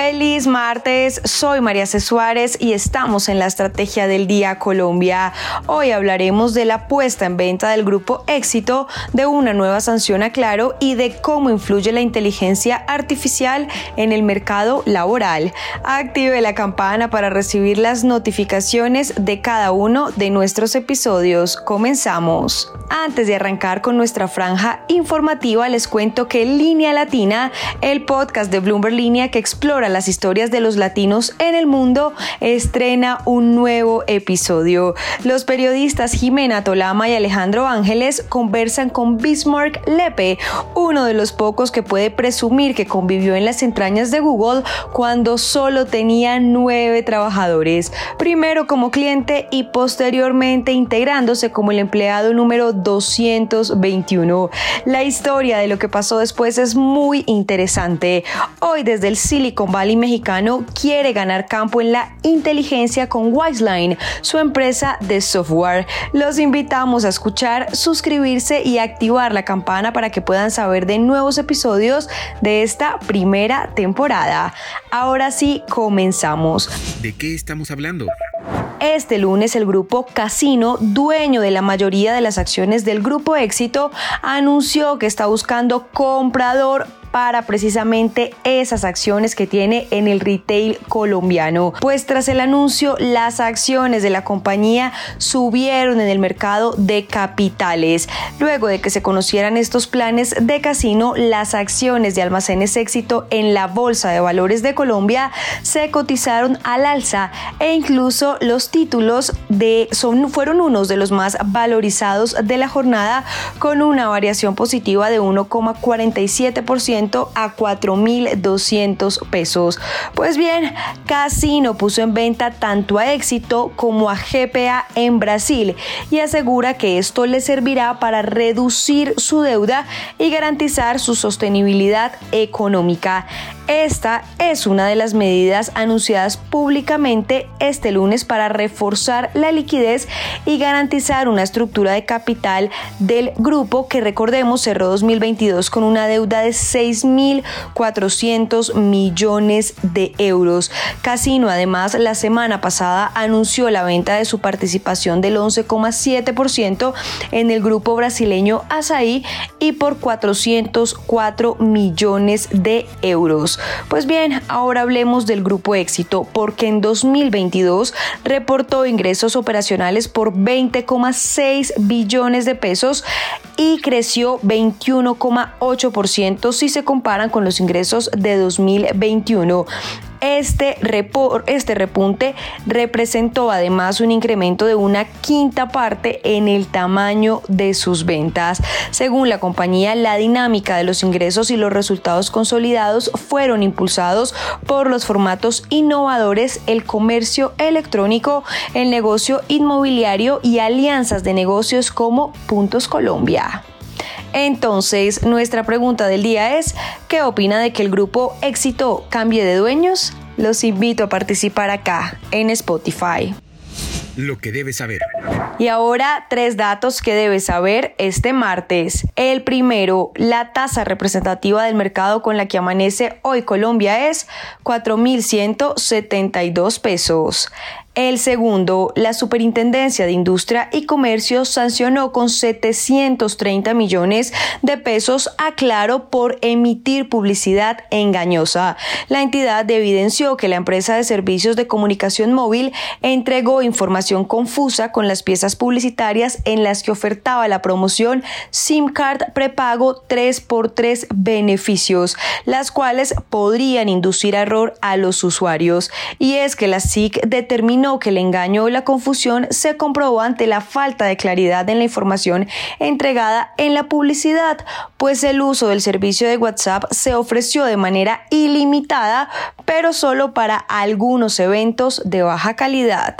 Feliz martes, soy María C. Suárez y estamos en la Estrategia del Día Colombia. Hoy hablaremos de la puesta en venta del grupo Éxito, de una nueva sanción a Claro y de cómo influye la inteligencia artificial en el mercado laboral. Active la campana para recibir las notificaciones de cada uno de nuestros episodios. Comenzamos. Antes de arrancar con nuestra franja informativa, les cuento que Línea Latina, el podcast de Bloomberg Línea que explora las historias de los latinos en el mundo, estrena un nuevo episodio. Los periodistas Jimena Tolama y Alejandro Ángeles conversan con Bismarck Lepe, uno de los pocos que puede presumir que convivió en las entrañas de Google cuando solo tenía nueve trabajadores, primero como cliente y posteriormente integrándose como el empleado número 221. La historia de lo que pasó después es muy interesante. Hoy desde el Silicon Valley mexicano quiere ganar campo en la inteligencia con Wiseline, su empresa de software. Los invitamos a escuchar, suscribirse y activar la campana para que puedan saber de nuevos episodios de esta primera temporada. Ahora sí, comenzamos. ¿De qué estamos hablando? Este lunes el grupo Casino, dueño de la mayoría de las acciones del grupo Éxito, anunció que está buscando comprador para precisamente esas acciones que tiene en el retail colombiano. Pues tras el anuncio, las acciones de la compañía subieron en el mercado de capitales. Luego de que se conocieran estos planes de casino, las acciones de almacenes éxito en la Bolsa de Valores de Colombia se cotizaron al alza e incluso los títulos de son, fueron unos de los más valorizados de la jornada con una variación positiva de 1,47% a 4.200 pesos. Pues bien, Casino puso en venta tanto a Éxito como a GPA en Brasil y asegura que esto le servirá para reducir su deuda y garantizar su sostenibilidad económica. Esta es una de las medidas anunciadas públicamente este lunes para reforzar la liquidez y garantizar una estructura de capital del grupo que recordemos cerró 2022 con una deuda de 6.400 millones de euros. Casino además la semana pasada anunció la venta de su participación del 11,7% en el grupo brasileño Asaí y por 404 millones de euros. Pues bien, ahora hablemos del grupo éxito, porque en 2022 reportó ingresos operacionales por 20,6 billones de pesos y creció 21,8% si se comparan con los ingresos de 2021. Este, este repunte representó además un incremento de una quinta parte en el tamaño de sus ventas. Según la compañía, la dinámica de los ingresos y los resultados consolidados fueron impulsados por los formatos innovadores, el comercio electrónico, el negocio inmobiliario y alianzas de negocios como Puntos Colombia. Entonces, nuestra pregunta del día es, ¿qué opina de que el grupo Éxito cambie de dueños? Los invito a participar acá en Spotify. Lo que debes saber. Y ahora tres datos que debes saber este martes. El primero, la tasa representativa del mercado con la que amanece hoy Colombia es 4.172 pesos. El segundo, la Superintendencia de Industria y Comercio sancionó con 730 millones de pesos a Claro por emitir publicidad engañosa. La entidad evidenció que la empresa de servicios de comunicación móvil entregó información confusa con las piezas publicitarias en las que ofertaba la promoción SIM Card prepago 3x3 beneficios, las cuales podrían inducir error a los usuarios. Y es que la SIC determinó que el engaño y la confusión se comprobó ante la falta de claridad en la información entregada en la publicidad, pues el uso del servicio de WhatsApp se ofreció de manera ilimitada, pero solo para algunos eventos de baja calidad.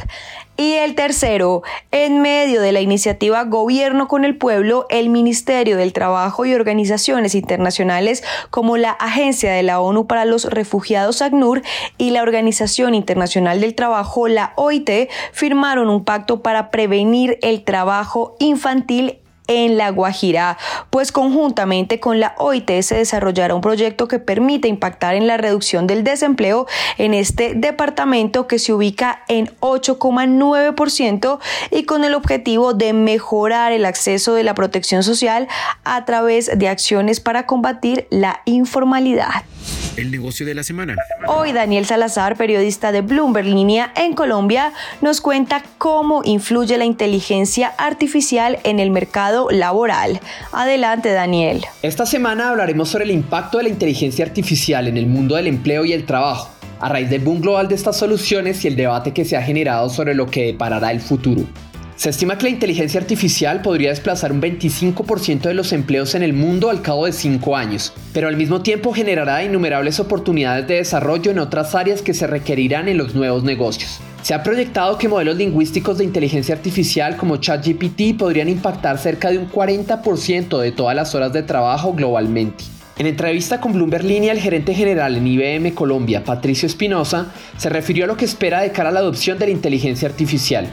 Y el tercero, en medio de la iniciativa Gobierno con el Pueblo, el Ministerio del Trabajo y organizaciones internacionales como la Agencia de la ONU para los Refugiados ACNUR y la Organización Internacional del Trabajo, la OIT, firmaron un pacto para prevenir el trabajo infantil en La Guajira, pues conjuntamente con la OIT se desarrollará un proyecto que permite impactar en la reducción del desempleo en este departamento que se ubica en 8,9% y con el objetivo de mejorar el acceso de la protección social a través de acciones para combatir la informalidad el negocio de la semana. Hoy Daniel Salazar, periodista de Bloomberg Línea en Colombia, nos cuenta cómo influye la inteligencia artificial en el mercado laboral. Adelante Daniel. Esta semana hablaremos sobre el impacto de la inteligencia artificial en el mundo del empleo y el trabajo, a raíz del boom global de estas soluciones y el debate que se ha generado sobre lo que deparará el futuro. Se estima que la inteligencia artificial podría desplazar un 25% de los empleos en el mundo al cabo de 5 años, pero al mismo tiempo generará innumerables oportunidades de desarrollo en otras áreas que se requerirán en los nuevos negocios. Se ha proyectado que modelos lingüísticos de inteligencia artificial como ChatGPT podrían impactar cerca de un 40% de todas las horas de trabajo globalmente. En entrevista con Bloomberg Línea, el gerente general en IBM Colombia, Patricio Espinosa, se refirió a lo que espera de cara a la adopción de la inteligencia artificial.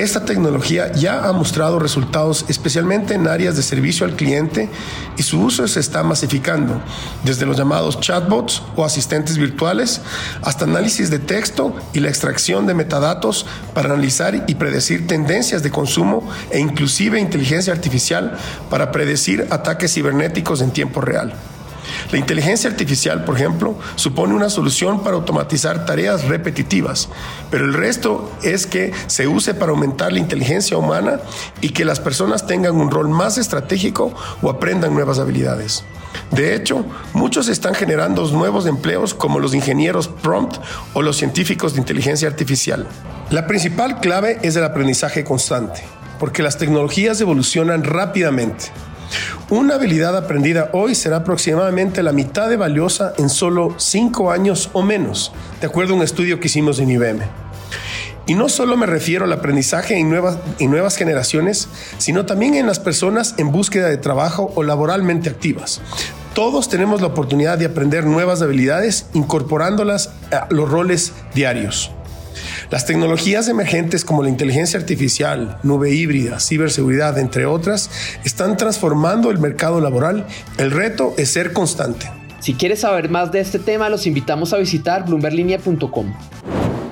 Esta tecnología ya ha mostrado resultados especialmente en áreas de servicio al cliente y su uso se está masificando, desde los llamados chatbots o asistentes virtuales hasta análisis de texto y la extracción de metadatos para analizar y predecir tendencias de consumo e inclusive inteligencia artificial para predecir ataques cibernéticos en tiempo real. La inteligencia artificial, por ejemplo, supone una solución para automatizar tareas repetitivas, pero el resto es que se use para aumentar la inteligencia humana y que las personas tengan un rol más estratégico o aprendan nuevas habilidades. De hecho, muchos están generando nuevos empleos como los ingenieros prompt o los científicos de inteligencia artificial. La principal clave es el aprendizaje constante, porque las tecnologías evolucionan rápidamente. Una habilidad aprendida hoy será aproximadamente la mitad de valiosa en solo cinco años o menos, de acuerdo a un estudio que hicimos en IBM. Y no solo me refiero al aprendizaje en nuevas, en nuevas generaciones, sino también en las personas en búsqueda de trabajo o laboralmente activas. Todos tenemos la oportunidad de aprender nuevas habilidades incorporándolas a los roles diarios. Las tecnologías emergentes como la inteligencia artificial, nube híbrida, ciberseguridad, entre otras, están transformando el mercado laboral. El reto es ser constante. Si quieres saber más de este tema, los invitamos a visitar bloomberlinia.com.